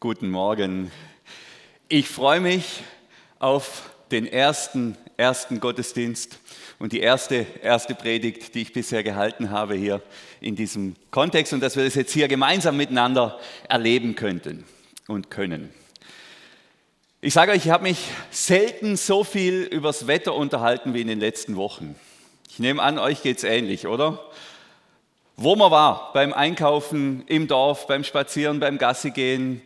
Guten Morgen. Ich freue mich auf den ersten, ersten Gottesdienst und die erste, erste Predigt, die ich bisher gehalten habe hier in diesem Kontext und dass wir das jetzt hier gemeinsam miteinander erleben könnten und können. Ich sage euch, ich habe mich selten so viel übers Wetter unterhalten wie in den letzten Wochen. Ich nehme an, euch geht es ähnlich, oder? Wo man war, beim Einkaufen im Dorf, beim Spazieren, beim Gassi gehen,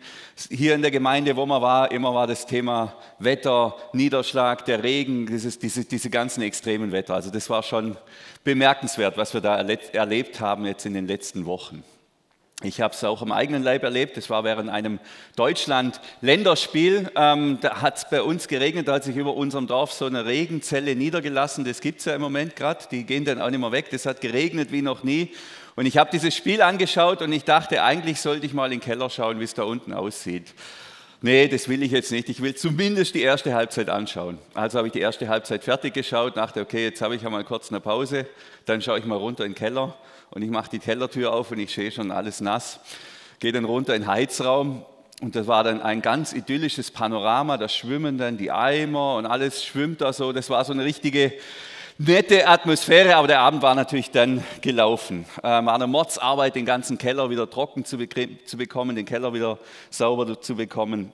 hier in der Gemeinde, wo man war, immer war das Thema Wetter, Niederschlag, der Regen, dieses, diese, diese ganzen extremen Wetter. Also das war schon bemerkenswert, was wir da erlebt haben jetzt in den letzten Wochen. Ich habe es auch im eigenen Leib erlebt. Das war während einem Deutschland-Länderspiel. Ähm, da hat es bei uns geregnet, da hat sich über unserem Dorf so eine Regenzelle niedergelassen. Das gibt es ja im Moment gerade. Die gehen dann auch nicht mehr weg. Das hat geregnet wie noch nie. Und ich habe dieses Spiel angeschaut und ich dachte, eigentlich sollte ich mal in den Keller schauen, wie es da unten aussieht. Nee, das will ich jetzt nicht. Ich will zumindest die erste Halbzeit anschauen. Also habe ich die erste Halbzeit fertig geschaut, dachte, okay, jetzt habe ich einmal kurz eine Pause, dann schaue ich mal runter in den Keller und ich mache die Kellertür auf und ich sehe schon alles nass. Gehe dann runter in den Heizraum und das war dann ein ganz idyllisches Panorama, da schwimmen dann die Eimer und alles schwimmt da so. Das war so eine richtige nette Atmosphäre, aber der Abend war natürlich dann gelaufen. Ähm, war eine Mordsarbeit, den ganzen Keller wieder trocken zu, zu bekommen, den Keller wieder sauber zu bekommen.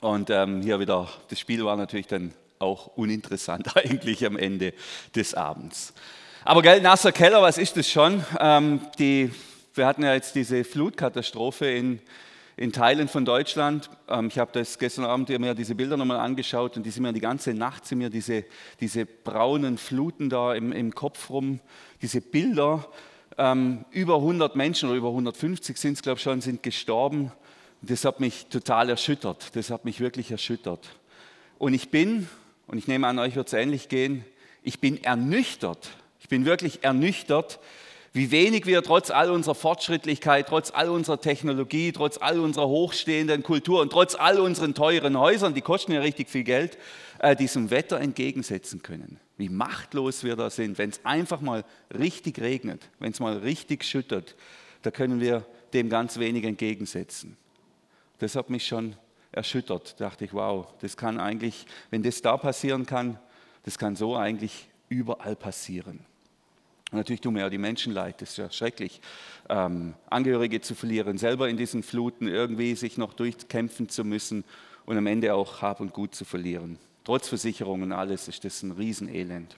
Und ähm, hier wieder, das Spiel war natürlich dann auch uninteressant eigentlich am Ende des Abends. Aber gell, nasser Keller, was ist das schon? Ähm, die, wir hatten ja jetzt diese Flutkatastrophe in in Teilen von Deutschland. Ähm, ich habe das gestern Abend mir diese Bilder nochmal angeschaut und die sind mir die ganze Nacht sind mir diese, diese braunen Fluten da im, im Kopf rum, diese Bilder. Ähm, über 100 Menschen oder über 150 sind es, glaube ich, schon, sind gestorben. Das hat mich total erschüttert. Das hat mich wirklich erschüttert. Und ich bin, und ich nehme an, euch wird es ähnlich gehen, ich bin ernüchtert. Ich bin wirklich ernüchtert, wie wenig wir trotz all unserer Fortschrittlichkeit, trotz all unserer Technologie, trotz all unserer hochstehenden Kultur und trotz all unseren teuren Häusern, die kosten ja richtig viel Geld, äh, diesem Wetter entgegensetzen können. Wie machtlos wir da sind, wenn es einfach mal richtig regnet, wenn es mal richtig schüttert, da können wir dem ganz wenig entgegensetzen. Das hat mich schon erschüttert. Da dachte ich, wow, das kann eigentlich, wenn das da passieren kann, das kann so eigentlich überall passieren. Natürlich tun mir ja die Menschen leid, das ist ja schrecklich, ähm, Angehörige zu verlieren, selber in diesen Fluten irgendwie sich noch durchkämpfen zu müssen und am Ende auch Hab und Gut zu verlieren. Trotz Versicherungen und alles ist das ein Riesenelend.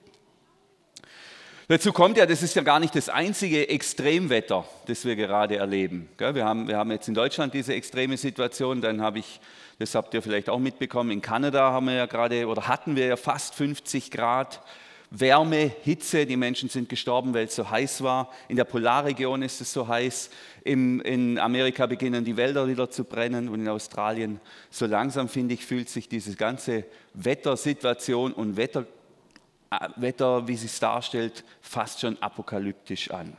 Dazu kommt ja, das ist ja gar nicht das einzige Extremwetter, das wir gerade erleben. Wir haben, wir haben jetzt in Deutschland diese extreme Situation, dann habe ich, das habt ihr vielleicht auch mitbekommen, in Kanada haben wir ja gerade oder hatten wir ja fast 50 Grad. Wärme, Hitze, die Menschen sind gestorben, weil es so heiß war. In der Polarregion ist es so heiß. Im, in Amerika beginnen die Wälder wieder zu brennen und in Australien. So langsam, finde ich, fühlt sich diese ganze Wettersituation und Wetter, äh, Wetter, wie sie es darstellt, fast schon apokalyptisch an.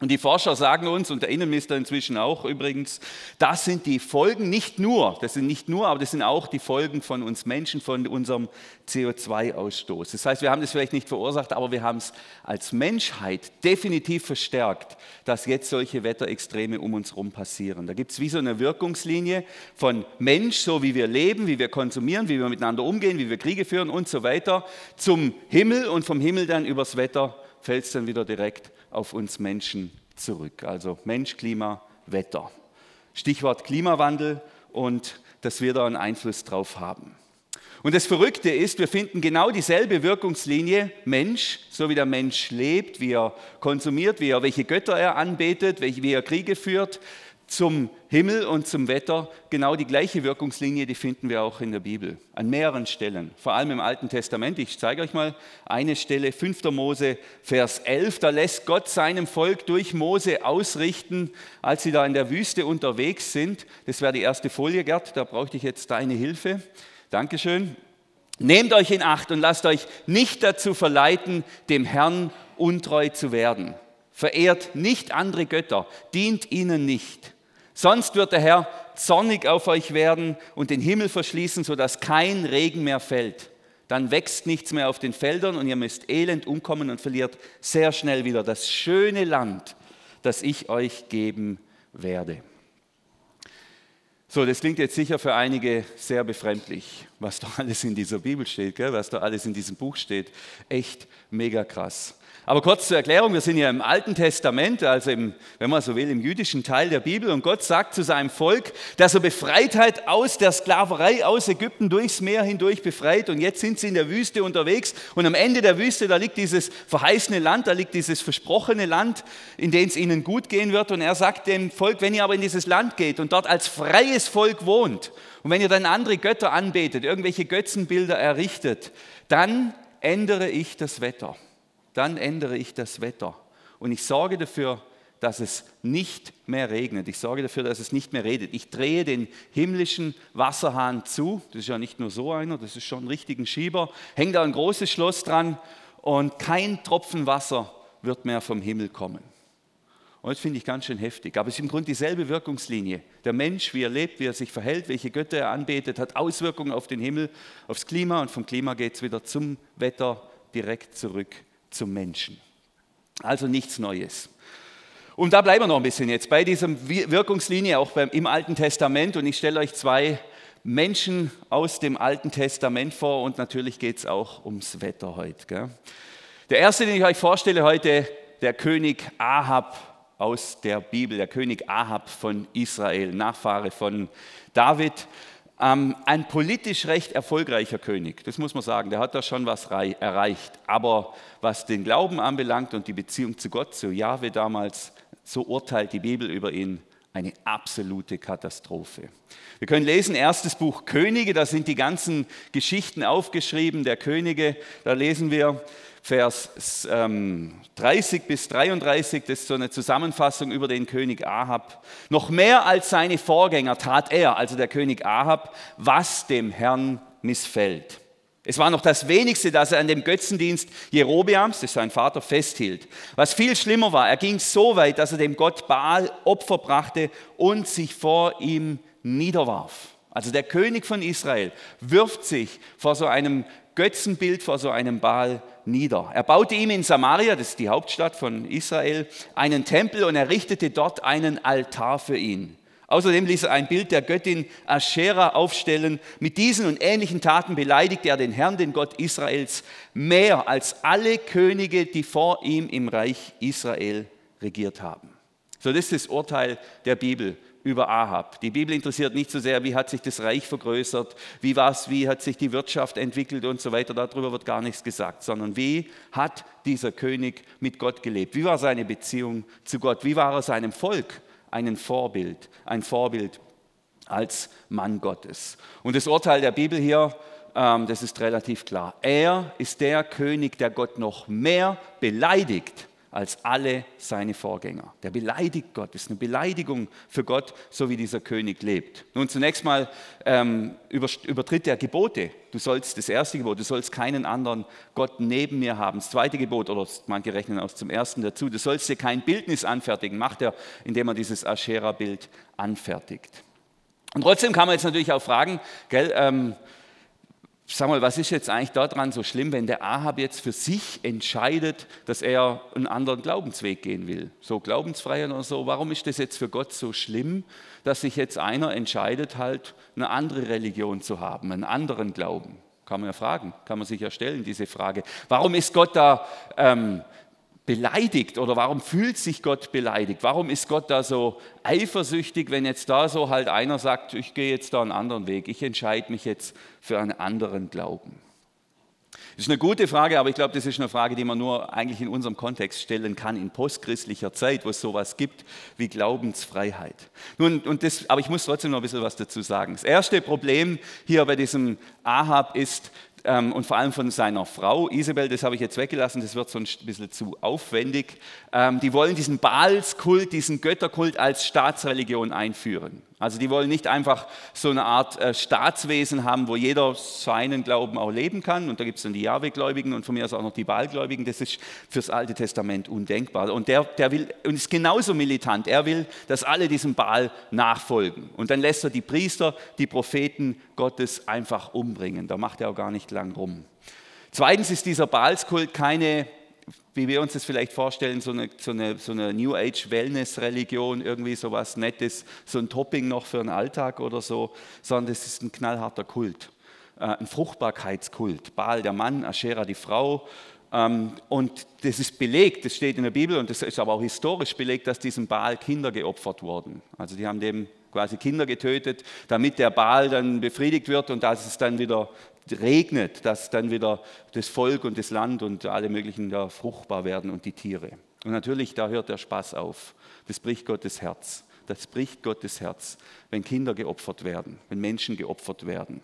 Und die Forscher sagen uns, und der Innenminister inzwischen auch übrigens, das sind die Folgen nicht nur, das sind nicht nur, aber das sind auch die Folgen von uns Menschen, von unserem CO2-Ausstoß. Das heißt, wir haben das vielleicht nicht verursacht, aber wir haben es als Menschheit definitiv verstärkt, dass jetzt solche Wetterextreme um uns herum passieren. Da gibt es wie so eine Wirkungslinie von Mensch, so wie wir leben, wie wir konsumieren, wie wir miteinander umgehen, wie wir Kriege führen und so weiter, zum Himmel und vom Himmel dann übers Wetter fällt es dann wieder direkt auf uns Menschen zurück. Also Mensch, Klima, Wetter. Stichwort Klimawandel und dass wir da einen Einfluss drauf haben. Und das Verrückte ist, wir finden genau dieselbe Wirkungslinie Mensch, so wie der Mensch lebt, wie er konsumiert, wie er welche Götter er anbetet, wie er Kriege führt, zum Himmel und zum Wetter genau die gleiche Wirkungslinie, die finden wir auch in der Bibel, an mehreren Stellen, vor allem im Alten Testament. Ich zeige euch mal eine Stelle, 5. Mose, Vers 11, da lässt Gott seinem Volk durch Mose ausrichten, als sie da in der Wüste unterwegs sind. Das wäre die erste Folie, Gerd, da brauchte ich jetzt deine Hilfe. Dankeschön. Nehmt euch in Acht und lasst euch nicht dazu verleiten, dem Herrn untreu zu werden. Verehrt nicht andere Götter, dient ihnen nicht. Sonst wird der Herr zornig auf euch werden und den Himmel verschließen, sodass kein Regen mehr fällt. Dann wächst nichts mehr auf den Feldern und ihr müsst elend umkommen und verliert sehr schnell wieder das schöne Land, das ich euch geben werde. So, das klingt jetzt sicher für einige sehr befremdlich, was da alles in dieser Bibel steht, gell? was da alles in diesem Buch steht. Echt mega krass. Aber kurz zur Erklärung, wir sind ja im Alten Testament, also im, wenn man so will, im jüdischen Teil der Bibel. Und Gott sagt zu seinem Volk, dass er befreit hat aus der Sklaverei aus Ägypten durchs Meer hindurch befreit. Und jetzt sind sie in der Wüste unterwegs. Und am Ende der Wüste, da liegt dieses verheißene Land, da liegt dieses versprochene Land, in dem es ihnen gut gehen wird. Und er sagt dem Volk, wenn ihr aber in dieses Land geht und dort als freies Volk wohnt und wenn ihr dann andere Götter anbetet, irgendwelche Götzenbilder errichtet, dann ändere ich das Wetter dann ändere ich das Wetter. Und ich sorge dafür, dass es nicht mehr regnet. Ich sorge dafür, dass es nicht mehr redet. Ich drehe den himmlischen Wasserhahn zu. Das ist ja nicht nur so einer, das ist schon ein richtiger Schieber. Hängt da ein großes Schloss dran und kein Tropfen Wasser wird mehr vom Himmel kommen. Und das finde ich ganz schön heftig. Aber es ist im Grunde dieselbe Wirkungslinie. Der Mensch, wie er lebt, wie er sich verhält, welche Götter er anbetet, hat Auswirkungen auf den Himmel, aufs Klima und vom Klima geht es wieder zum Wetter direkt zurück zum Menschen. Also nichts Neues. Und da bleiben wir noch ein bisschen jetzt bei dieser Wirkungslinie, auch im Alten Testament. Und ich stelle euch zwei Menschen aus dem Alten Testament vor und natürlich geht es auch ums Wetter heute. Gell? Der erste, den ich euch vorstelle heute, der König Ahab aus der Bibel, der König Ahab von Israel, Nachfahre von David. Ähm, ein politisch recht erfolgreicher König, das muss man sagen, der hat da schon was erreicht. Aber was den Glauben anbelangt und die Beziehung zu Gott, zu Jahwe damals, so urteilt die Bibel über ihn eine absolute Katastrophe. Wir können lesen, erstes Buch Könige, da sind die ganzen Geschichten aufgeschrieben der Könige. Da lesen wir, Vers 30 ähm, bis 33, das ist so eine Zusammenfassung über den König Ahab. Noch mehr als seine Vorgänger tat er, also der König Ahab, was dem Herrn missfällt. Es war noch das Wenigste, dass er an dem Götzendienst Jerobeams, das sein Vater, festhielt. Was viel schlimmer war, er ging so weit, dass er dem Gott Baal Opfer brachte und sich vor ihm niederwarf. Also der König von Israel wirft sich vor so einem Götzenbild, vor so einem Baal nieder. Er baute ihm in Samaria, das ist die Hauptstadt von Israel, einen Tempel und errichtete dort einen Altar für ihn. Außerdem ließ er ein Bild der Göttin Aschera aufstellen. Mit diesen und ähnlichen Taten beleidigte er den Herrn, den Gott Israels, mehr als alle Könige, die vor ihm im Reich Israel regiert haben. So, das ist das Urteil der Bibel über Ahab. Die Bibel interessiert nicht so sehr, wie hat sich das Reich vergrößert, wie war's, wie hat sich die Wirtschaft entwickelt und so weiter. Darüber wird gar nichts gesagt, sondern wie hat dieser König mit Gott gelebt? Wie war seine Beziehung zu Gott? Wie war er seinem Volk ein Vorbild? Ein Vorbild als Mann Gottes. Und das Urteil der Bibel hier, ähm, das ist relativ klar. Er ist der König, der Gott noch mehr beleidigt als alle seine Vorgänger. Der beleidigt Gott, ist eine Beleidigung für Gott, so wie dieser König lebt. Nun zunächst mal ähm, übertritt er Gebote. Du sollst das erste Gebot, du sollst keinen anderen Gott neben mir haben. Das zweite Gebot, oder manche rechnen auch zum ersten dazu, du sollst dir kein Bildnis anfertigen, macht er, indem er dieses Aschera-Bild anfertigt. Und trotzdem kann man jetzt natürlich auch fragen, gell, ähm, Sag mal, was ist jetzt eigentlich daran so schlimm, wenn der Ahab jetzt für sich entscheidet, dass er einen anderen Glaubensweg gehen will? So glaubensfrei oder so. Warum ist das jetzt für Gott so schlimm, dass sich jetzt einer entscheidet, halt eine andere Religion zu haben, einen anderen Glauben? Kann man ja fragen, kann man sich ja stellen, diese Frage. Warum ist Gott da ähm, beleidigt oder warum fühlt sich Gott beleidigt? Warum ist Gott da so eifersüchtig, wenn jetzt da so halt einer sagt, ich gehe jetzt da einen anderen Weg, ich entscheide mich jetzt für einen anderen Glauben? Das ist eine gute Frage, aber ich glaube, das ist eine Frage, die man nur eigentlich in unserem Kontext stellen kann, in postchristlicher Zeit, wo es sowas gibt wie Glaubensfreiheit. Nun, und das, aber ich muss trotzdem noch ein bisschen was dazu sagen. Das erste Problem hier bei diesem Ahab ist, ähm, und vor allem von seiner Frau Isabel, das habe ich jetzt weggelassen, das wird sonst ein bisschen zu aufwendig. Ähm, die wollen diesen Baalskult, diesen Götterkult als Staatsreligion einführen. Also die wollen nicht einfach so eine Art äh, Staatswesen haben, wo jeder seinen Glauben auch leben kann. Und da gibt es dann die Jahwe-Gläubigen und von mir aus auch noch die Baal-Gläubigen. Das ist fürs Alte Testament undenkbar. Und der, der will und ist genauso militant. Er will, dass alle diesem Baal nachfolgen. Und dann lässt er die Priester, die Propheten Gottes einfach umbringen. Da macht er auch gar nicht lang rum. Zweitens ist dieser Baalskult keine wie wir uns das vielleicht vorstellen, so eine, so eine, so eine New Age Wellness-Religion, irgendwie so was Nettes, so ein Topping noch für den Alltag oder so, sondern das ist ein knallharter Kult, äh, ein Fruchtbarkeitskult. Baal der Mann, Aschera die Frau. Ähm, und das ist belegt, das steht in der Bibel und das ist aber auch historisch belegt, dass diesem Baal Kinder geopfert wurden. Also die haben dem quasi Kinder getötet, damit der Baal dann befriedigt wird und dass es dann wieder regnet, dass dann wieder das Volk und das Land und alle möglichen da fruchtbar werden und die Tiere. Und natürlich, da hört der Spaß auf. Das bricht Gottes Herz. Das bricht Gottes Herz, wenn Kinder geopfert werden, wenn Menschen geopfert werden.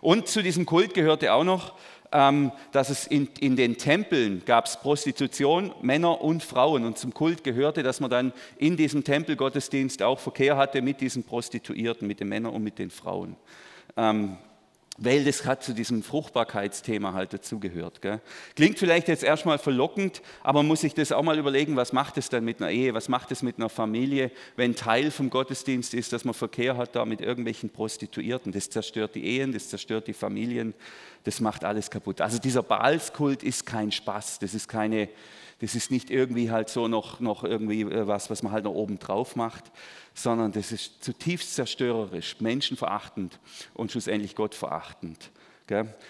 Und zu diesem Kult gehörte auch noch, ähm, dass es in, in den Tempeln gab es Prostitution, Männer und Frauen. Und zum Kult gehörte, dass man dann in diesem Tempelgottesdienst auch Verkehr hatte mit diesen Prostituierten, mit den Männern und mit den Frauen. Weil das hat zu diesem Fruchtbarkeitsthema halt dazugehört. Klingt vielleicht jetzt erstmal verlockend, aber man muss sich das auch mal überlegen, was macht es dann mit einer Ehe, was macht es mit einer Familie, wenn Teil vom Gottesdienst ist, dass man Verkehr hat da mit irgendwelchen Prostituierten. Das zerstört die Ehen, das zerstört die Familien, das macht alles kaputt. Also dieser Baalskult ist kein Spaß, das ist keine das ist nicht irgendwie halt so noch, noch irgendwie äh, was, was man halt noch oben drauf macht, sondern das ist zutiefst zerstörerisch, menschenverachtend und schlussendlich gottverachtend.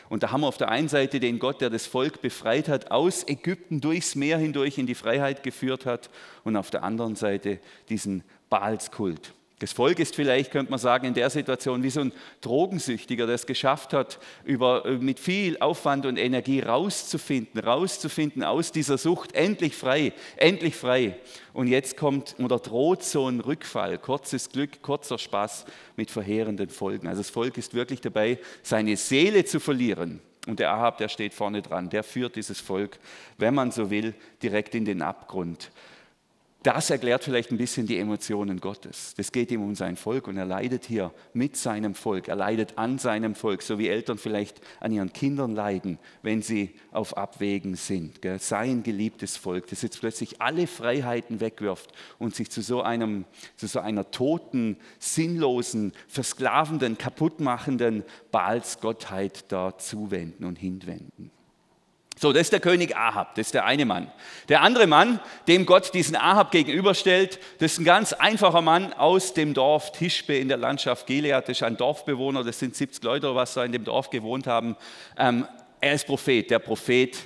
Und da haben wir auf der einen Seite den Gott, der das Volk befreit hat, aus Ägypten durchs Meer hindurch in die Freiheit geführt hat, und auf der anderen Seite diesen Baalskult. Das Volk ist vielleicht, könnte man sagen, in der Situation wie so ein Drogensüchtiger, der es geschafft hat, über, äh, mit viel Aufwand und Energie rauszufinden, rauszufinden aus dieser Sucht, endlich frei, endlich frei. Und jetzt kommt oder droht so ein Rückfall, kurzes Glück, kurzer Spaß mit verheerenden Folgen. Also das Volk ist wirklich dabei, seine Seele zu verlieren. Und der Ahab, der steht vorne dran, der führt dieses Volk, wenn man so will, direkt in den Abgrund das erklärt vielleicht ein bisschen die Emotionen Gottes. Das geht ihm um sein Volk und er leidet hier mit seinem Volk. Er leidet an seinem Volk, so wie Eltern vielleicht an ihren Kindern leiden, wenn sie auf Abwägen sind. Sein geliebtes Volk, das jetzt plötzlich alle Freiheiten wegwirft und sich zu so, einem, zu so einer toten, sinnlosen, versklavenden, kaputtmachenden Baalsgottheit da zuwenden und hinwenden. So, das ist der König Ahab, das ist der eine Mann. Der andere Mann, dem Gott diesen Ahab gegenüberstellt, das ist ein ganz einfacher Mann aus dem Dorf Tischbe in der Landschaft Gilead. Das ist ein Dorfbewohner, das sind 70 Leute, was da in dem Dorf gewohnt haben. Ähm, er ist Prophet, der Prophet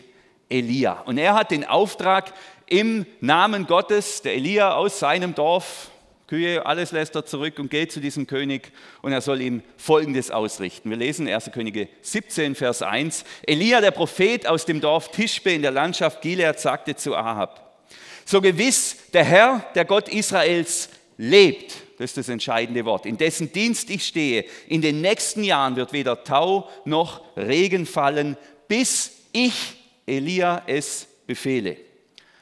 Elia. Und er hat den Auftrag, im Namen Gottes, der Elia aus seinem Dorf, Kühe, alles lässt er zurück und geht zu diesem König und er soll ihm Folgendes ausrichten. Wir lesen 1. Könige 17, Vers 1. Elia, der Prophet aus dem Dorf Tischbe in der Landschaft Gilead, sagte zu Ahab, so gewiss der Herr, der Gott Israels, lebt, das ist das entscheidende Wort, in dessen Dienst ich stehe, in den nächsten Jahren wird weder Tau noch Regen fallen, bis ich, Elia, es befehle.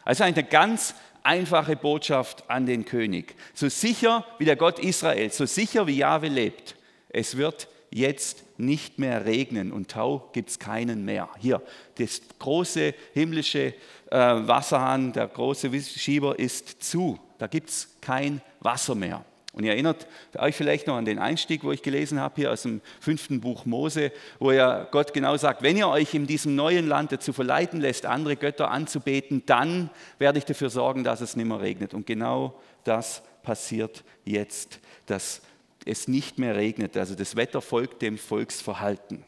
Also eine ganz einfache Botschaft an den König. So sicher wie der Gott Israel, so sicher wie Jahwe lebt, es wird jetzt nicht mehr regnen und Tau gibt es keinen mehr. Hier, das große himmlische äh, Wasserhahn, der große Schieber ist zu. Da gibt es kein Wasser mehr. Und ihr erinnert euch vielleicht noch an den Einstieg, wo ich gelesen habe, hier aus dem fünften Buch Mose, wo ja Gott genau sagt, wenn ihr euch in diesem neuen Land dazu verleiten lässt, andere Götter anzubeten, dann werde ich dafür sorgen, dass es nicht mehr regnet. Und genau das passiert jetzt, dass es nicht mehr regnet. Also das Wetter folgt dem Volksverhalten.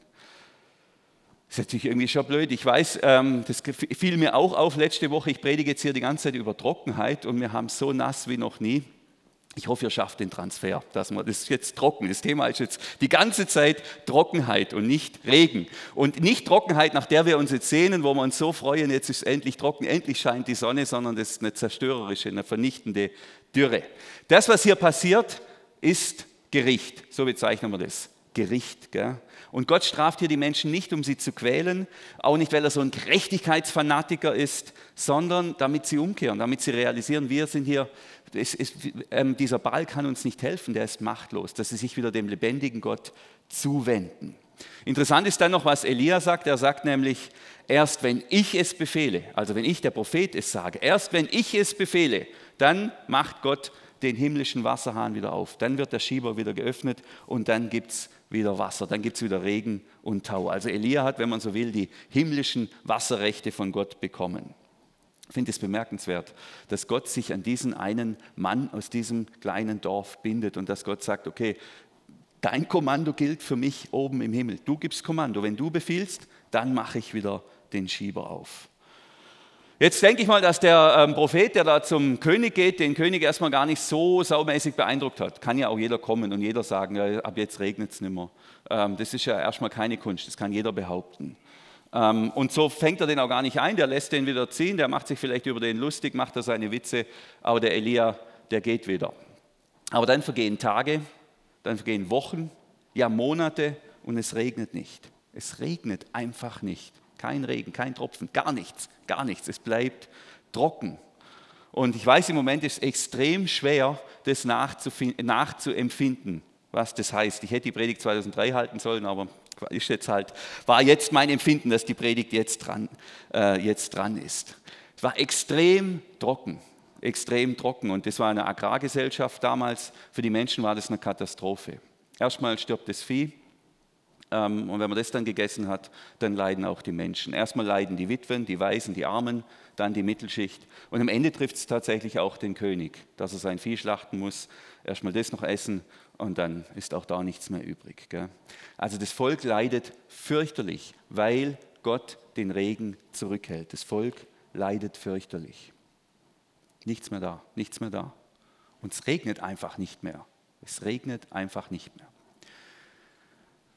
Das ist natürlich irgendwie schon blöd. Ich weiß, ähm, das fiel mir auch auf letzte Woche. Ich predige jetzt hier die ganze Zeit über Trockenheit und wir haben so nass wie noch nie. Ich hoffe, ihr schafft den Transfer. Dass man, das ist jetzt trocken. Das Thema ist jetzt die ganze Zeit Trockenheit und nicht Regen. Und nicht Trockenheit, nach der wir uns jetzt sehnen, wo wir uns so freuen, jetzt ist es endlich trocken, endlich scheint die Sonne, sondern das ist eine zerstörerische, eine vernichtende Dürre. Das, was hier passiert, ist Gericht. So bezeichnen wir das. Gericht. Gell? Und Gott straft hier die Menschen nicht, um sie zu quälen, auch nicht, weil er so ein Gerechtigkeitsfanatiker ist, sondern damit sie umkehren, damit sie realisieren, wir sind hier es, es, ähm, dieser Baal kann uns nicht helfen, der ist machtlos, dass sie sich wieder dem lebendigen Gott zuwenden. Interessant ist dann noch, was Elia sagt. Er sagt nämlich, erst wenn ich es befehle, also wenn ich der Prophet es sage, erst wenn ich es befehle, dann macht Gott den himmlischen Wasserhahn wieder auf. Dann wird der Schieber wieder geöffnet und dann gibt es wieder Wasser, dann gibt es wieder Regen und Tau. Also Elia hat, wenn man so will, die himmlischen Wasserrechte von Gott bekommen. Ich finde es bemerkenswert, dass Gott sich an diesen einen Mann aus diesem kleinen Dorf bindet und dass Gott sagt, okay, dein Kommando gilt für mich oben im Himmel. Du gibst Kommando. Wenn du befiehlst, dann mache ich wieder den Schieber auf. Jetzt denke ich mal, dass der ähm, Prophet, der da zum König geht, den König erstmal gar nicht so saumäßig beeindruckt hat. Kann ja auch jeder kommen und jeder sagen, ja, ab jetzt regnet es nicht mehr. Ähm, das ist ja erstmal keine Kunst, das kann jeder behaupten. Ähm, und so fängt er den auch gar nicht ein, der lässt den wieder ziehen, der macht sich vielleicht über den lustig, macht er seine Witze, aber der Elia, der geht wieder. Aber dann vergehen Tage, dann vergehen Wochen, ja Monate und es regnet nicht. Es regnet einfach nicht. Kein Regen, kein Tropfen, gar nichts, gar nichts. Es bleibt trocken. Und ich weiß, im Moment ist es extrem schwer, das nachzuempfinden, was das heißt. Ich hätte die Predigt 2003 halten sollen, aber ist jetzt halt, war jetzt mein Empfinden, dass die Predigt jetzt dran, äh, jetzt dran ist. Es war extrem trocken, extrem trocken und das war eine Agrargesellschaft damals. Für die Menschen war das eine Katastrophe. Erstmal stirbt das Vieh und wenn man das dann gegessen hat, dann leiden auch die Menschen. Erstmal leiden die Witwen, die Waisen, die Armen, dann die Mittelschicht und am Ende trifft es tatsächlich auch den König, dass er sein Vieh schlachten muss, erstmal das noch essen und dann ist auch da nichts mehr übrig. Gell? Also das Volk leidet fürchterlich, weil Gott den Regen zurückhält. Das Volk leidet fürchterlich. Nichts mehr da, nichts mehr da. Und es regnet einfach nicht mehr. Es regnet einfach nicht mehr.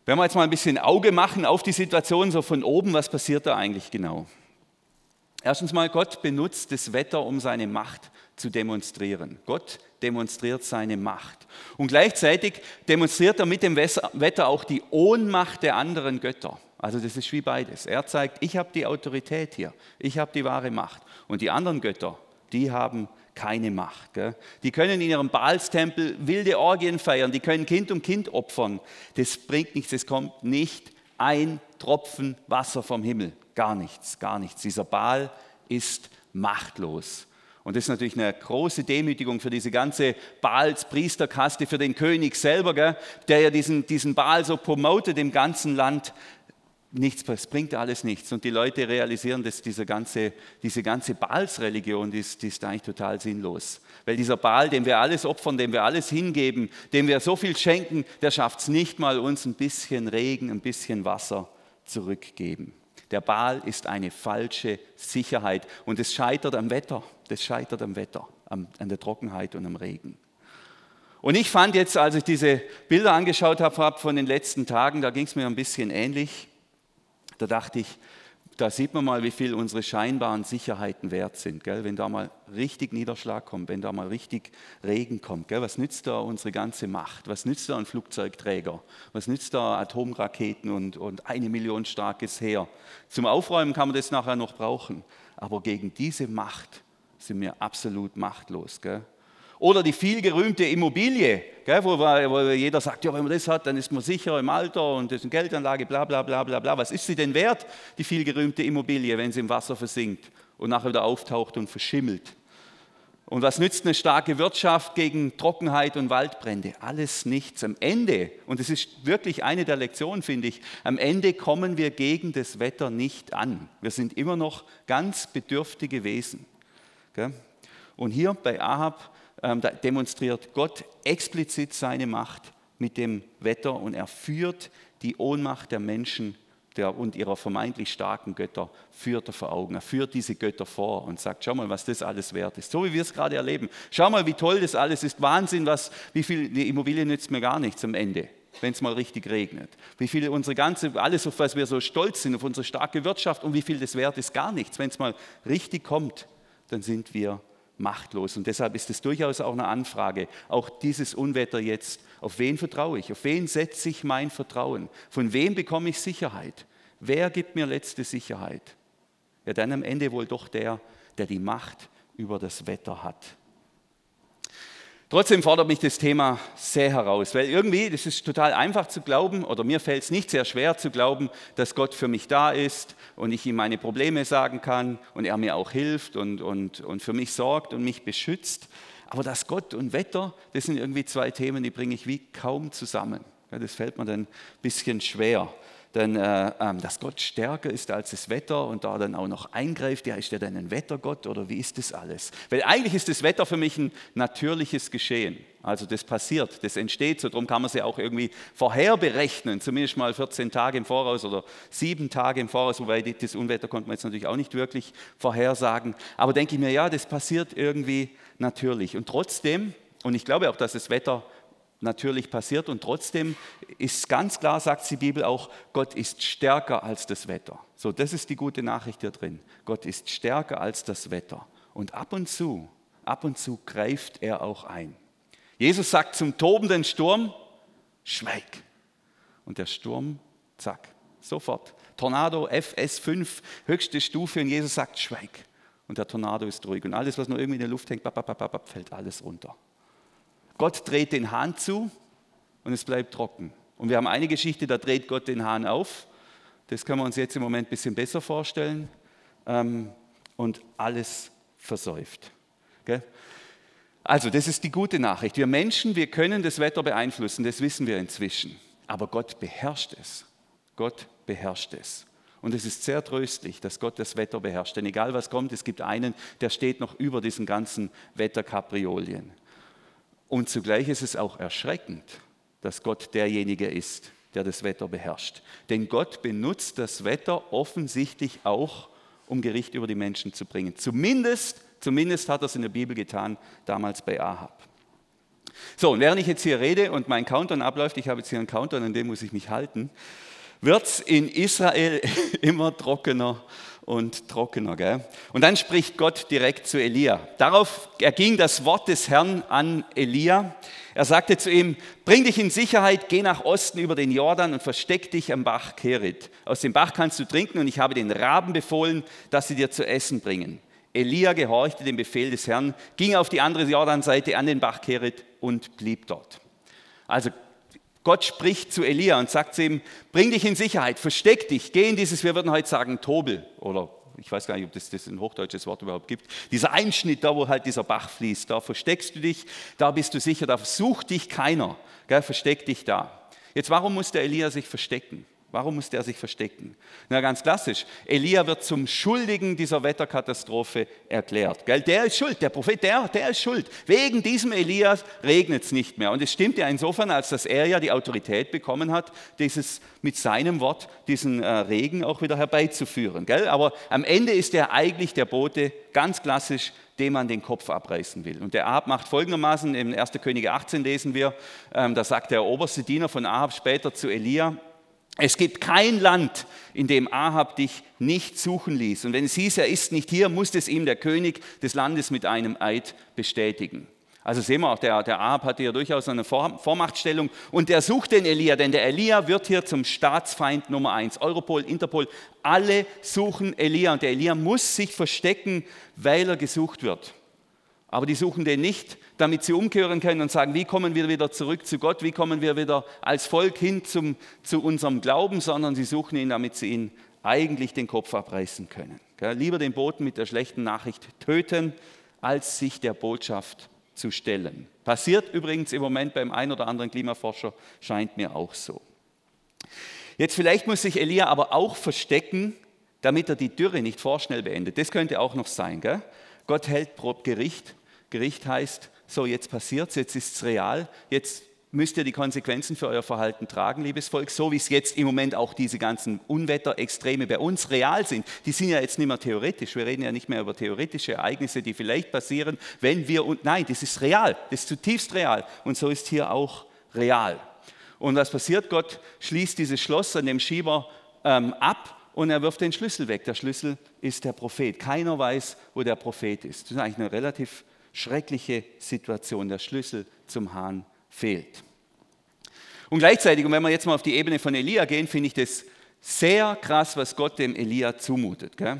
Wenn wir jetzt mal ein bisschen Auge machen auf die Situation so von oben, was passiert da eigentlich genau? Erstens mal, Gott benutzt das Wetter, um seine Macht zu demonstrieren. Gott demonstriert seine Macht. Und gleichzeitig demonstriert er mit dem Wetter auch die Ohnmacht der anderen Götter. Also das ist wie beides. Er zeigt, ich habe die Autorität hier, ich habe die wahre Macht. Und die anderen Götter, die haben keine Macht. Gell? Die können in ihrem Baalstempel wilde Orgien feiern, die können Kind um Kind opfern. Das bringt nichts, es kommt nicht ein Tropfen Wasser vom Himmel. Gar nichts, gar nichts. Dieser Baal ist machtlos. Und das ist natürlich eine große Demütigung für diese ganze Baals Priesterkaste, für den König selber, gell, der ja diesen, diesen Baal so promotet im ganzen Land. Nichts, es bringt alles nichts. Und die Leute realisieren, dass diese ganze, diese ganze Baalsreligion, die ist, ist eigentlich total sinnlos. Weil dieser Baal, dem wir alles opfern, dem wir alles hingeben, dem wir so viel schenken, der schafft es nicht mal, uns ein bisschen Regen, ein bisschen Wasser zurückgeben. Der Baal ist eine falsche Sicherheit und es scheitert am Wetter. Das scheitert am Wetter, an der Trockenheit und am Regen. Und ich fand jetzt, als ich diese Bilder angeschaut habe von den letzten Tagen, da ging es mir ein bisschen ähnlich. Da dachte ich, da sieht man mal, wie viel unsere scheinbaren Sicherheiten wert sind. Gell? Wenn da mal richtig Niederschlag kommt, wenn da mal richtig Regen kommt, gell? was nützt da unsere ganze Macht? Was nützt da ein Flugzeugträger? Was nützt da Atomraketen und, und eine Million starkes Heer? Zum Aufräumen kann man das nachher noch brauchen. Aber gegen diese Macht sind wir absolut machtlos. Gell? Oder die vielgerühmte Immobilie, wo, jeder sagt, ja, wenn man das hat, dann ist man sicher im Alter und das ist eine Geldanlage, bla bla bla bla bla. Was ist sie denn wert, die vielgerühmte Immobilie, wenn sie im Wasser versinkt und nachher wieder auftaucht und verschimmelt? Und was nützt eine starke Wirtschaft gegen Trockenheit und Waldbrände? Alles nichts. Am Ende, und das ist wirklich eine der Lektionen, finde ich, am Ende kommen wir gegen das Wetter nicht an. Wir sind immer noch ganz bedürftige Wesen. Und hier bei Ahab ähm, demonstriert Gott explizit seine Macht mit dem Wetter und er führt die Ohnmacht der Menschen der, und ihrer vermeintlich starken Götter führt er vor Augen. Er führt diese Götter vor und sagt, schau mal, was das alles wert ist. So wie wir es gerade erleben. Schau mal, wie toll das alles ist. Wahnsinn, was, wie viel, die Immobilie nützt mir gar nichts am Ende, wenn es mal richtig regnet. Wie viel unsere ganze, alles, auf was wir so stolz sind, auf unsere starke Wirtschaft und wie viel das wert ist, gar nichts. Wenn es mal richtig kommt, dann sind wir machtlos. Und deshalb ist es durchaus auch eine Anfrage, auch dieses Unwetter jetzt, auf wen vertraue ich? Auf wen setze ich mein Vertrauen? Von wem bekomme ich Sicherheit? Wer gibt mir letzte Sicherheit? Ja, dann am Ende wohl doch der, der die Macht über das Wetter hat. Trotzdem fordert mich das Thema sehr heraus, weil irgendwie, das ist total einfach zu glauben, oder mir fällt es nicht sehr schwer zu glauben, dass Gott für mich da ist und ich ihm meine Probleme sagen kann und er mir auch hilft und, und, und für mich sorgt und mich beschützt. Aber dass Gott und Wetter, das sind irgendwie zwei Themen, die bringe ich wie kaum zusammen. Das fällt mir dann ein bisschen schwer. Denn äh, ähm, dass Gott stärker ist als das Wetter und da dann auch noch eingreift, ja, ist der dann ein Wettergott oder wie ist das alles? Weil eigentlich ist das Wetter für mich ein natürliches Geschehen. Also das passiert, das entsteht, so darum kann man es ja auch irgendwie vorherberechnen, zumindest mal 14 Tage im Voraus oder sieben Tage im Voraus, wobei das Unwetter konnte man jetzt natürlich auch nicht wirklich vorhersagen. Aber denke ich mir, ja, das passiert irgendwie natürlich. Und trotzdem, und ich glaube auch, dass das Wetter natürlich passiert. Und trotzdem ist ganz klar, sagt die Bibel auch, Gott ist stärker als das Wetter. So, das ist die gute Nachricht hier drin. Gott ist stärker als das Wetter. Und ab und zu, ab und zu greift er auch ein. Jesus sagt zum tobenden Sturm, schweig. Und der Sturm, zack, sofort. Tornado FS5, höchste Stufe und Jesus sagt, schweig. Und der Tornado ist ruhig. Und alles, was noch irgendwie in der Luft hängt, fällt alles runter. Gott dreht den Hahn zu und es bleibt trocken. Und wir haben eine Geschichte, da dreht Gott den Hahn auf. Das können wir uns jetzt im Moment ein bisschen besser vorstellen. Ähm, und alles versäuft. Also, das ist die gute Nachricht. Wir Menschen, wir können das Wetter beeinflussen, das wissen wir inzwischen. Aber Gott beherrscht es. Gott beherrscht es. Und es ist sehr tröstlich, dass Gott das Wetter beherrscht. Denn egal was kommt, es gibt einen, der steht noch über diesen ganzen Wetterkapriolien. Und zugleich ist es auch erschreckend, dass Gott derjenige ist, der das Wetter beherrscht. Denn Gott benutzt das Wetter offensichtlich auch, um Gericht über die Menschen zu bringen. Zumindest, zumindest hat er es in der Bibel getan, damals bei Ahab. So, und während ich jetzt hier rede und mein Countdown abläuft, ich habe jetzt hier einen Countdown, an dem muss ich mich halten, wird es in Israel immer trockener und trockener. Gell? Und dann spricht Gott direkt zu Elia. Darauf erging das Wort des Herrn an Elia. Er sagte zu ihm, bring dich in Sicherheit, geh nach Osten über den Jordan und versteck dich am Bach Kerit. Aus dem Bach kannst du trinken und ich habe den Raben befohlen, dass sie dir zu essen bringen. Elia gehorchte dem Befehl des Herrn, ging auf die andere Jordanseite an den Bach Kerit und blieb dort. Also Gott spricht zu Elia und sagt zu ihm, bring dich in Sicherheit, versteck dich, geh in dieses, wir würden heute sagen, Tobel oder ich weiß gar nicht, ob das, das ein hochdeutsches Wort überhaupt gibt, dieser Einschnitt, da wo halt dieser Bach fließt, da versteckst du dich, da bist du sicher, da sucht dich keiner, gell, versteck dich da. Jetzt, warum muss der Elia sich verstecken? Warum musste er sich verstecken? Na, ganz klassisch. Elia wird zum Schuldigen dieser Wetterkatastrophe erklärt. Gell? Der ist schuld, der Prophet, der, der ist schuld. Wegen diesem Elias regnet es nicht mehr. Und es stimmt ja insofern, als dass er ja die Autorität bekommen hat, dieses mit seinem Wort diesen äh, Regen auch wieder herbeizuführen. Gell? Aber am Ende ist er eigentlich der Bote, ganz klassisch, dem man den Kopf abreißen will. Und der Ahab macht folgendermaßen, im 1. Könige 18 lesen wir, ähm, da sagt der oberste Diener von Ahab später zu Elia, es gibt kein Land, in dem Ahab dich nicht suchen ließ. Und wenn es hieß, er ist nicht hier, musste es ihm der König des Landes mit einem Eid bestätigen. Also sehen wir auch, der, der Ahab hatte ja durchaus eine Vormachtstellung und der sucht den Elia, denn der Elia wird hier zum Staatsfeind Nummer eins. Europol, Interpol, alle suchen Elia und der Elia muss sich verstecken, weil er gesucht wird. Aber die suchen den nicht, damit sie umkehren können und sagen, wie kommen wir wieder zurück zu Gott, wie kommen wir wieder als Volk hin zum, zu unserem Glauben, sondern sie suchen ihn, damit sie ihn eigentlich den Kopf abreißen können. Lieber den Boten mit der schlechten Nachricht töten, als sich der Botschaft zu stellen. Passiert übrigens im Moment beim einen oder anderen Klimaforscher, scheint mir auch so. Jetzt vielleicht muss sich Elia aber auch verstecken, damit er die Dürre nicht vorschnell beendet. Das könnte auch noch sein. Gell? Gott hält Gericht. Gericht heißt, so jetzt passiert es, jetzt ist es real, jetzt müsst ihr die Konsequenzen für euer Verhalten tragen, liebes Volk, so wie es jetzt im Moment auch diese ganzen Unwetterextreme bei uns real sind. Die sind ja jetzt nicht mehr theoretisch. Wir reden ja nicht mehr über theoretische Ereignisse, die vielleicht passieren, wenn wir und nein, das ist real, das ist zutiefst real und so ist hier auch real. Und was passiert? Gott schließt dieses Schloss an dem Schieber ähm, ab und er wirft den Schlüssel weg. Der Schlüssel ist der Prophet. Keiner weiß, wo der Prophet ist. Das ist eigentlich eine relativ schreckliche Situation. Der Schlüssel zum Hahn fehlt. Und gleichzeitig, und wenn wir jetzt mal auf die Ebene von Elia gehen, finde ich das sehr krass, was Gott dem Elia zumutet. Gell?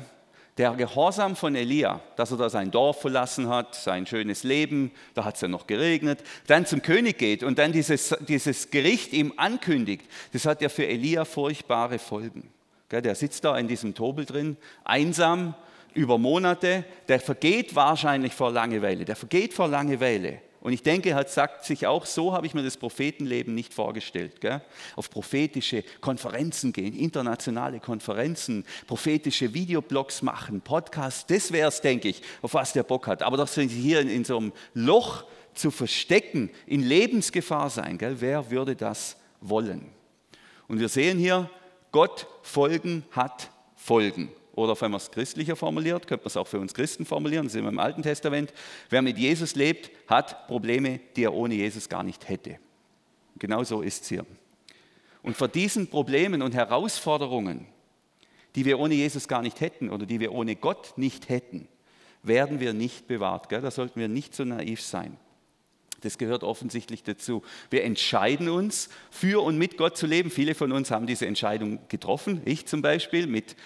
Der Gehorsam von Elia, dass er da sein Dorf verlassen hat, sein schönes Leben, da hat es ja noch geregnet, dann zum König geht und dann dieses, dieses Gericht ihm ankündigt, das hat ja für Elia furchtbare Folgen. Der sitzt da in diesem Tobel drin, einsam, über Monate, der vergeht wahrscheinlich vor Langeweile, der vergeht vor Langeweile. Und ich denke, er sagt sich auch, so habe ich mir das Prophetenleben nicht vorgestellt. Gell? Auf prophetische Konferenzen gehen, internationale Konferenzen, prophetische Videoblogs machen, Podcasts, das wäre es, denke ich, auf was der Bock hat. Aber sie hier in, in so einem Loch zu verstecken, in Lebensgefahr sein, gell? wer würde das wollen? Und wir sehen hier, Gott folgen hat Folgen. Oder wenn man es christlicher formuliert, könnte man es auch für uns Christen formulieren, das ist immer im Alten Testament. Wer mit Jesus lebt, hat Probleme, die er ohne Jesus gar nicht hätte. Genau so ist es hier. Und vor diesen Problemen und Herausforderungen, die wir ohne Jesus gar nicht hätten oder die wir ohne Gott nicht hätten, werden wir nicht bewahrt. Gell? Da sollten wir nicht so naiv sein. Das gehört offensichtlich dazu. Wir entscheiden uns, für und mit Gott zu leben. Viele von uns haben diese Entscheidung getroffen. Ich zum Beispiel mit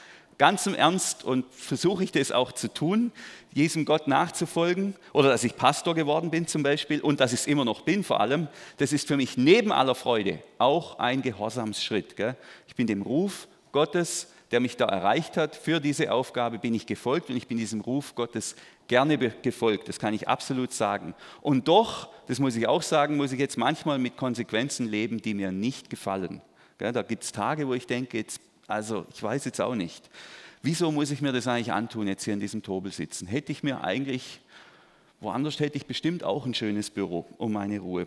ganzem Ernst und versuche ich das auch zu tun, diesem Gott nachzufolgen. Oder dass ich Pastor geworden bin zum Beispiel und dass ich es immer noch bin vor allem. Das ist für mich neben aller Freude auch ein Gehorsamsschritt. Gell? Ich bin dem Ruf Gottes der mich da erreicht hat. Für diese Aufgabe bin ich gefolgt und ich bin diesem Ruf Gottes gerne gefolgt. Das kann ich absolut sagen. Und doch, das muss ich auch sagen, muss ich jetzt manchmal mit Konsequenzen leben, die mir nicht gefallen. Da gibt es Tage, wo ich denke, jetzt, also ich weiß jetzt auch nicht. Wieso muss ich mir das eigentlich antun, jetzt hier in diesem Tobel sitzen? Hätte ich mir eigentlich, woanders hätte ich bestimmt auch ein schönes Büro um meine Ruhe.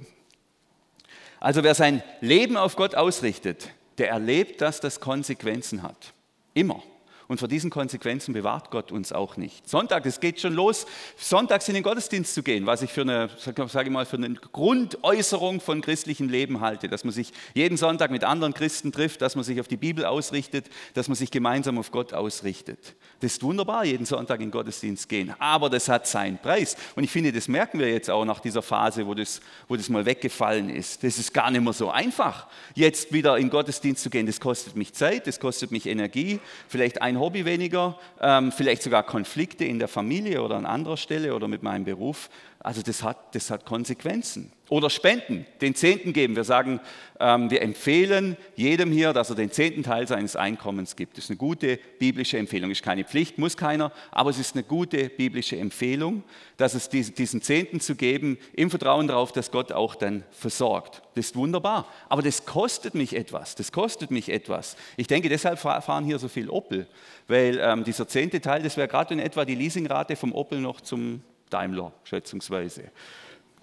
Also wer sein Leben auf Gott ausrichtet, der erlebt, dass das Konsequenzen hat. Immer. Und vor diesen Konsequenzen bewahrt Gott uns auch nicht. Sonntag, es geht schon los, sonntags in den Gottesdienst zu gehen, was ich für eine, sage ich mal, für eine Grundäußerung von christlichem Leben halte, dass man sich jeden Sonntag mit anderen Christen trifft, dass man sich auf die Bibel ausrichtet, dass man sich gemeinsam auf Gott ausrichtet. Das ist wunderbar, jeden Sonntag in den Gottesdienst gehen, aber das hat seinen Preis. Und ich finde, das merken wir jetzt auch nach dieser Phase, wo das, wo das mal weggefallen ist. Das ist gar nicht mehr so einfach, jetzt wieder in den Gottesdienst zu gehen. Das kostet mich Zeit, das kostet mich Energie, vielleicht ein Hobby weniger, ähm, vielleicht sogar Konflikte in der Familie oder an anderer Stelle oder mit meinem Beruf. Also das hat, das hat Konsequenzen. Oder Spenden, den Zehnten geben. Wir sagen, ähm, wir empfehlen jedem hier, dass er den zehnten Teil seines Einkommens gibt. Das ist eine gute biblische Empfehlung. Ist keine Pflicht, muss keiner, aber es ist eine gute biblische Empfehlung, dass es diesen Zehnten zu geben, im Vertrauen darauf, dass Gott auch dann versorgt. Das ist wunderbar. Aber das kostet mich etwas. Das kostet mich etwas. Ich denke, deshalb fahren hier so viel Opel, weil ähm, dieser zehnte Teil, das wäre gerade in etwa die Leasingrate vom Opel noch zum Daimler schätzungsweise.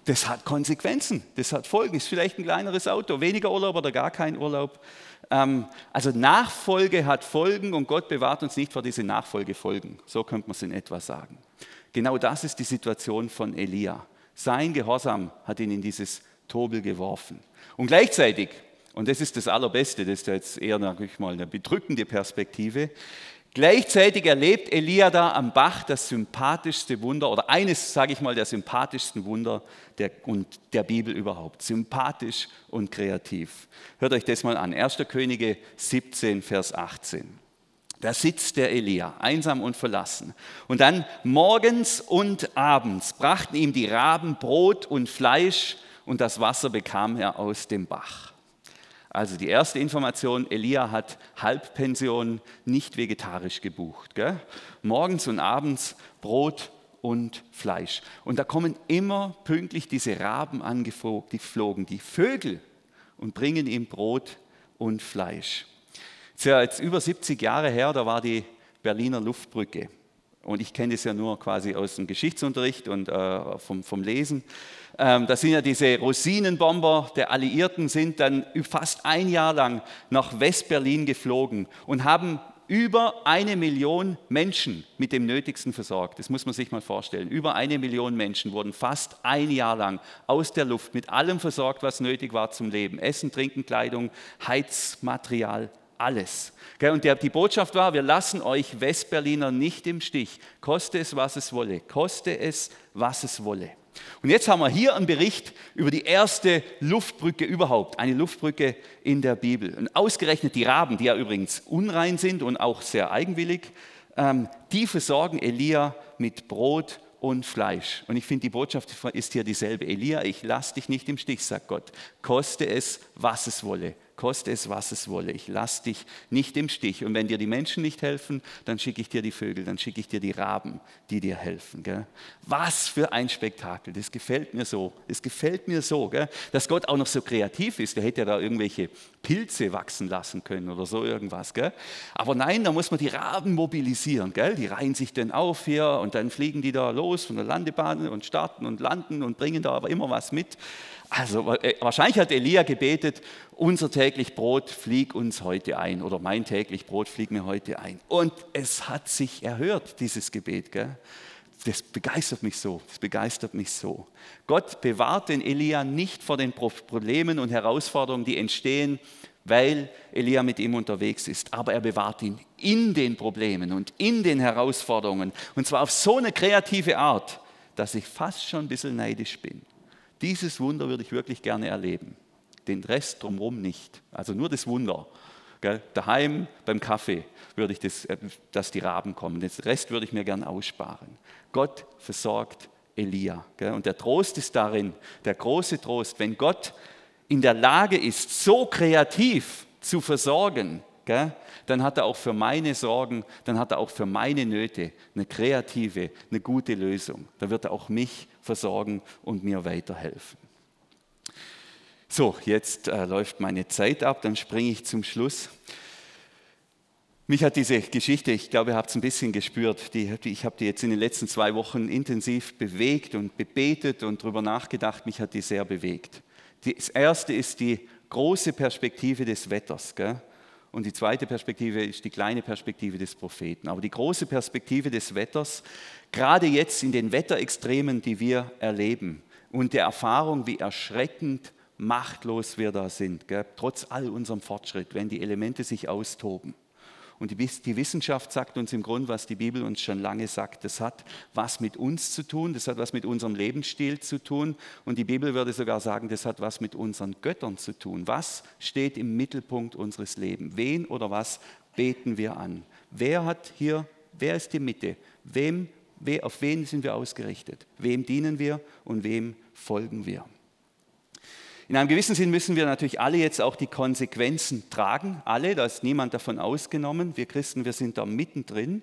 Das hat Konsequenzen, das hat Folgen. Ist vielleicht ein kleineres Auto, weniger Urlaub oder gar kein Urlaub. Ähm, also Nachfolge hat Folgen und Gott bewahrt uns nicht vor diese Nachfolgefolgen. So könnte man es in etwa sagen. Genau das ist die Situation von Elia. Sein Gehorsam hat ihn in dieses Tobel geworfen. Und gleichzeitig, und das ist das Allerbeste, das ist jetzt eher natürlich mal eine bedrückende Perspektive, Gleichzeitig erlebt Elia da am Bach das sympathischste Wunder oder eines, sage ich mal, der sympathischsten Wunder der, und der Bibel überhaupt. Sympathisch und kreativ. Hört euch das mal an. 1. Könige 17, Vers 18. Da sitzt der Elia, einsam und verlassen. Und dann morgens und abends brachten ihm die Raben Brot und Fleisch und das Wasser bekam er aus dem Bach. Also die erste Information, Elia hat Halbpension nicht vegetarisch gebucht. Gell? Morgens und abends Brot und Fleisch. Und da kommen immer pünktlich diese Raben angeflogen, die Vögel, und bringen ihm Brot und Fleisch. Das ist ja jetzt über 70 Jahre her, da war die Berliner Luftbrücke. Und ich kenne das ja nur quasi aus dem Geschichtsunterricht und äh, vom, vom Lesen. Ähm, das sind ja diese Rosinenbomber der Alliierten, sind dann fast ein Jahr lang nach West-Berlin geflogen und haben über eine Million Menschen mit dem Nötigsten versorgt. Das muss man sich mal vorstellen. Über eine Million Menschen wurden fast ein Jahr lang aus der Luft mit allem versorgt, was nötig war zum Leben. Essen, Trinken, Kleidung, Heizmaterial, alles. Und die Botschaft war, wir lassen euch Westberliner nicht im Stich. Koste es, was es wolle. Koste es, was es wolle. Und jetzt haben wir hier einen Bericht über die erste Luftbrücke überhaupt, eine Luftbrücke in der Bibel. Und ausgerechnet die Raben, die ja übrigens unrein sind und auch sehr eigenwillig, ähm, die versorgen Elia mit Brot und Fleisch. Und ich finde, die Botschaft ist hier dieselbe. Elia, ich lasse dich nicht im Stich, sagt Gott. Koste es, was es wolle koste es, was es wolle. Ich lasse dich nicht im Stich. Und wenn dir die Menschen nicht helfen, dann schicke ich dir die Vögel, dann schicke ich dir die Raben, die dir helfen. Gell? Was für ein Spektakel, das gefällt mir so. Das gefällt mir so, gell? dass Gott auch noch so kreativ ist. Der hätte ja da irgendwelche Pilze wachsen lassen können oder so irgendwas. Gell? Aber nein, da muss man die Raben mobilisieren. Die reihen sich dann auf hier und dann fliegen die da los von der Landebahn und starten und landen und bringen da aber immer was mit. Also äh, wahrscheinlich hat Elia gebetet, unser täglich Brot flieg uns heute ein oder mein täglich Brot flieg mir heute ein. Und es hat sich erhört, dieses Gebet. Gell? Das begeistert mich so, das begeistert mich so. Gott bewahrt den Elia nicht vor den Problemen und Herausforderungen, die entstehen, weil Elia mit ihm unterwegs ist. Aber er bewahrt ihn in den Problemen und in den Herausforderungen. Und zwar auf so eine kreative Art, dass ich fast schon ein bisschen neidisch bin. Dieses Wunder würde ich wirklich gerne erleben. Den Rest drumherum nicht. Also nur das Wunder. Gell? Daheim beim Kaffee würde ich das, äh, dass die Raben kommen. Den Rest würde ich mir gerne aussparen. Gott versorgt Elia. Gell? Und der Trost ist darin, der große Trost, wenn Gott in der Lage ist, so kreativ zu versorgen, gell, dann hat er auch für meine Sorgen, dann hat er auch für meine Nöte eine kreative, eine gute Lösung. Da wird er auch mich versorgen und mir weiterhelfen. So, jetzt äh, läuft meine Zeit ab, dann springe ich zum Schluss. Mich hat diese Geschichte, ich glaube, ihr habt es ein bisschen gespürt, die, ich habe die jetzt in den letzten zwei Wochen intensiv bewegt und bebetet und darüber nachgedacht, mich hat die sehr bewegt. Das erste ist die große Perspektive des Wetters. Gell? Und die zweite Perspektive ist die kleine Perspektive des Propheten. Aber die große Perspektive des Wetters, gerade jetzt in den Wetterextremen, die wir erleben und der Erfahrung, wie erschreckend machtlos wir da sind, gell? trotz all unserem Fortschritt, wenn die Elemente sich austoben. Und die Wissenschaft sagt uns im Grunde, was die Bibel uns schon lange sagt. Das hat was mit uns zu tun, das hat was mit unserem Lebensstil zu tun. Und die Bibel würde sogar sagen, das hat was mit unseren Göttern zu tun. Was steht im Mittelpunkt unseres Lebens? Wen oder was beten wir an? Wer hat hier, wer ist die Mitte? Wem, auf wen sind wir ausgerichtet? Wem dienen wir und wem folgen wir? In einem gewissen Sinn müssen wir natürlich alle jetzt auch die Konsequenzen tragen. Alle, da ist niemand davon ausgenommen. Wir Christen, wir sind da mittendrin.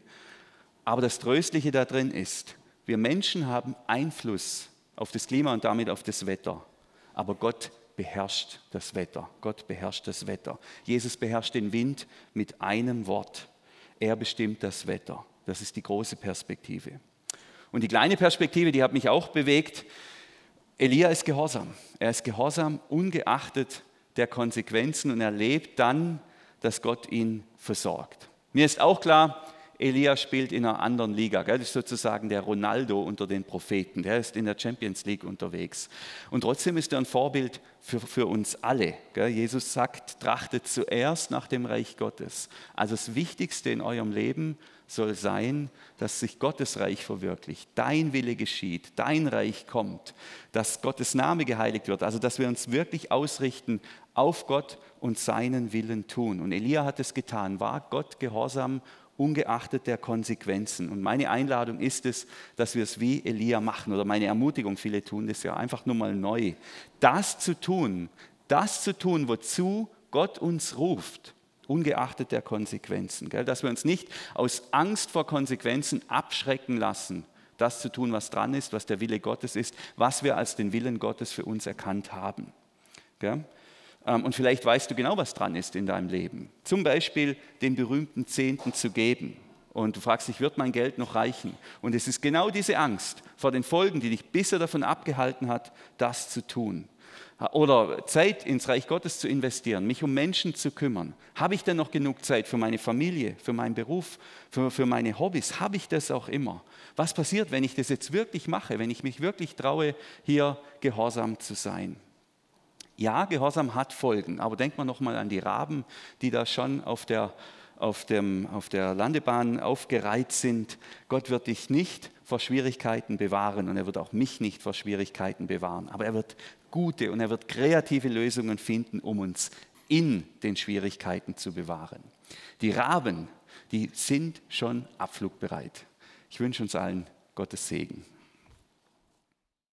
Aber das Tröstliche da drin ist, wir Menschen haben Einfluss auf das Klima und damit auf das Wetter. Aber Gott beherrscht das Wetter. Gott beherrscht das Wetter. Jesus beherrscht den Wind mit einem Wort. Er bestimmt das Wetter. Das ist die große Perspektive. Und die kleine Perspektive, die hat mich auch bewegt. Elia ist gehorsam. Er ist gehorsam ungeachtet der Konsequenzen und er lebt dann, dass Gott ihn versorgt. Mir ist auch klar, Elia spielt in einer anderen Liga. Das ist sozusagen der Ronaldo unter den Propheten. Der ist in der Champions League unterwegs. Und trotzdem ist er ein Vorbild für, für uns alle. Jesus sagt, trachtet zuerst nach dem Reich Gottes. Also das Wichtigste in eurem Leben soll sein, dass sich Gottes Reich verwirklicht, dein Wille geschieht, dein Reich kommt, dass Gottes Name geheiligt wird, also dass wir uns wirklich ausrichten auf Gott und seinen Willen tun. Und Elia hat es getan, war Gott gehorsam, ungeachtet der Konsequenzen. Und meine Einladung ist es, dass wir es wie Elia machen. Oder meine Ermutigung, viele tun das ja einfach nur mal neu, das zu tun, das zu tun, wozu Gott uns ruft ungeachtet der Konsequenzen. Gell? Dass wir uns nicht aus Angst vor Konsequenzen abschrecken lassen, das zu tun, was dran ist, was der Wille Gottes ist, was wir als den Willen Gottes für uns erkannt haben. Gell? Ähm, und vielleicht weißt du genau, was dran ist in deinem Leben. Zum Beispiel den berühmten Zehnten zu geben. Und du fragst dich, wird mein Geld noch reichen? Und es ist genau diese Angst vor den Folgen, die dich bisher davon abgehalten hat, das zu tun oder Zeit ins Reich Gottes zu investieren, mich um Menschen zu kümmern. Habe ich denn noch genug Zeit für meine Familie, für meinen Beruf, für, für meine Hobbys? Habe ich das auch immer? Was passiert, wenn ich das jetzt wirklich mache, wenn ich mich wirklich traue, hier gehorsam zu sein? Ja, Gehorsam hat Folgen, aber denkt man nochmal an die Raben, die da schon auf der, auf, dem, auf der Landebahn aufgereiht sind. Gott wird dich nicht vor Schwierigkeiten bewahren und er wird auch mich nicht vor Schwierigkeiten bewahren, aber er wird gute und er wird kreative Lösungen finden, um uns in den Schwierigkeiten zu bewahren. Die Raben, die sind schon abflugbereit. Ich wünsche uns allen Gottes Segen.